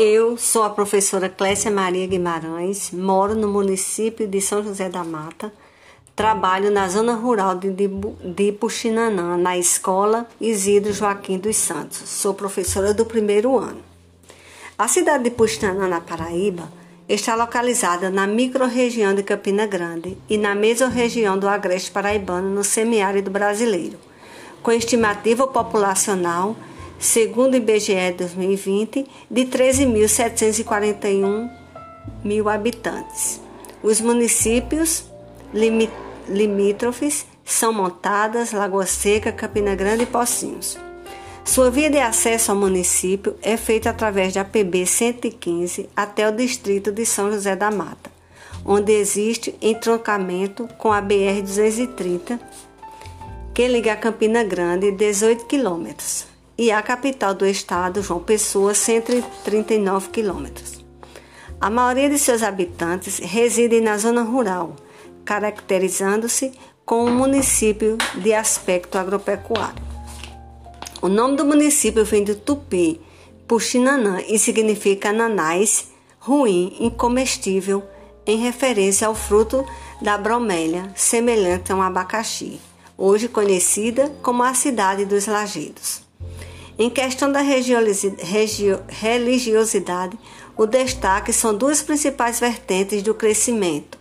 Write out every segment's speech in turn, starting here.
Eu sou a professora Clécia Maria Guimarães, moro no município de São José da Mata, trabalho na zona rural de, de Puxinanã, na escola Isidro Joaquim dos Santos. Sou professora do primeiro ano. A cidade de Puxinanã, na Paraíba, está localizada na microrregião de Campina Grande e na mesorregião do Agreste Paraibano, no semiárido brasileiro, com estimativa populacional segundo o IBGE 2020, de 13.741 mil habitantes. Os municípios limítrofes são Montadas, Lagoa Seca, Campina Grande e Pocinhos. Sua via de acesso ao município é feita através da PB 115 até o distrito de São José da Mata, onde existe entroncamento com a BR 230, que liga a Campina Grande 18 quilômetros e a capital do estado, João Pessoa, 139 quilômetros. A maioria de seus habitantes reside na zona rural, caracterizando-se com um município de aspecto agropecuário. O nome do município vem do tupi, puxinanã, e significa ananás, ruim, incomestível, em referência ao fruto da bromélia, semelhante a um abacaxi, hoje conhecida como a cidade dos Lagedos. Em questão da religiosidade, o destaque são duas principais vertentes do crescimento,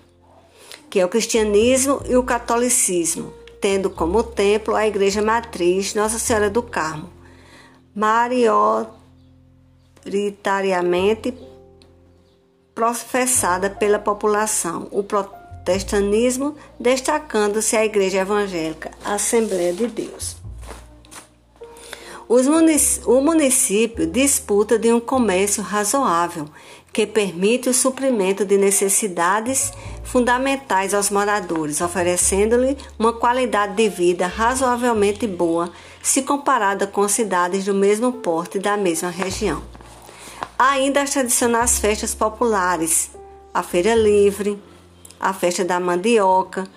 que é o cristianismo e o catolicismo, tendo como templo a igreja matriz Nossa Senhora do Carmo, maioritariamente professada pela população, o protestantismo destacando-se a igreja evangélica, a Assembleia de Deus o município disputa de um comércio razoável que permite o suprimento de necessidades fundamentais aos moradores, oferecendo-lhe uma qualidade de vida razoavelmente boa se comparada com cidades do mesmo porte da mesma região. Ainda as tradicionais festas populares, a Feira Livre, a Festa da Mandioca.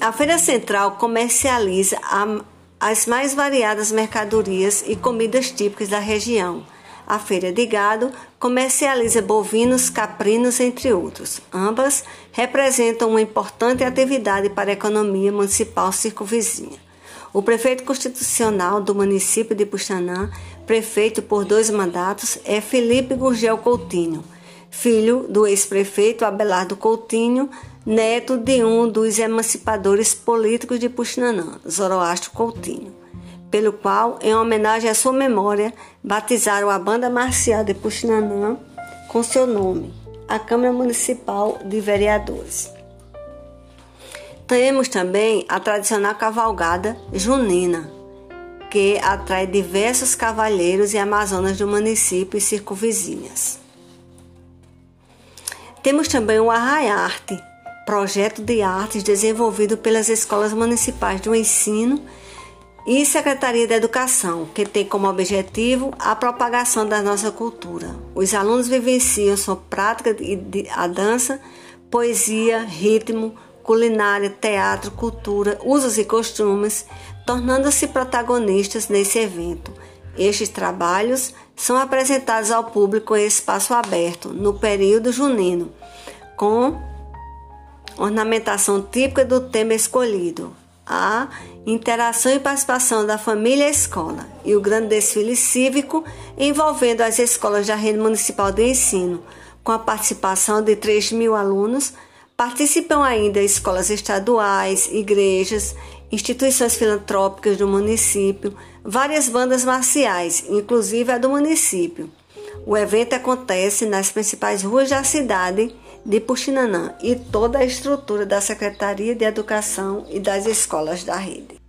A Feira Central comercializa a as mais variadas mercadorias e comidas típicas da região. A feira de gado comercializa bovinos, caprinos, entre outros. Ambas representam uma importante atividade para a economia municipal circunvizinha. O prefeito constitucional do município de Puxanã, prefeito por dois mandatos, é Felipe Gurgel Coutinho, filho do ex-prefeito Abelardo Coutinho, neto de um dos emancipadores políticos de Puxinanã, Zoroastro Coutinho, pelo qual, em homenagem à sua memória, batizaram a banda marcial de Puxinanã com seu nome, a Câmara Municipal de Vereadores. Temos também a tradicional cavalgada junina, que atrai diversos cavalheiros e amazonas do município e circunvizinhas. Temos também o Arraiarte, projeto de artes desenvolvido pelas escolas municipais do ensino e Secretaria da Educação, que tem como objetivo a propagação da nossa cultura. Os alunos vivenciam sua prática de a dança, poesia, ritmo, culinária, teatro, cultura, usos e costumes, tornando-se protagonistas nesse evento. Estes trabalhos são apresentados ao público em espaço aberto no período junino, com ornamentação típica do tema escolhido, a interação e participação da família e escola e o grande desfile cívico envolvendo as escolas da rede municipal de ensino, com a participação de 3 mil alunos. Participam ainda escolas estaduais, igrejas, instituições filantrópicas do município, várias bandas marciais, inclusive a do município. O evento acontece nas principais ruas da cidade de Puxinanã e toda a estrutura da Secretaria de Educação e das escolas da rede.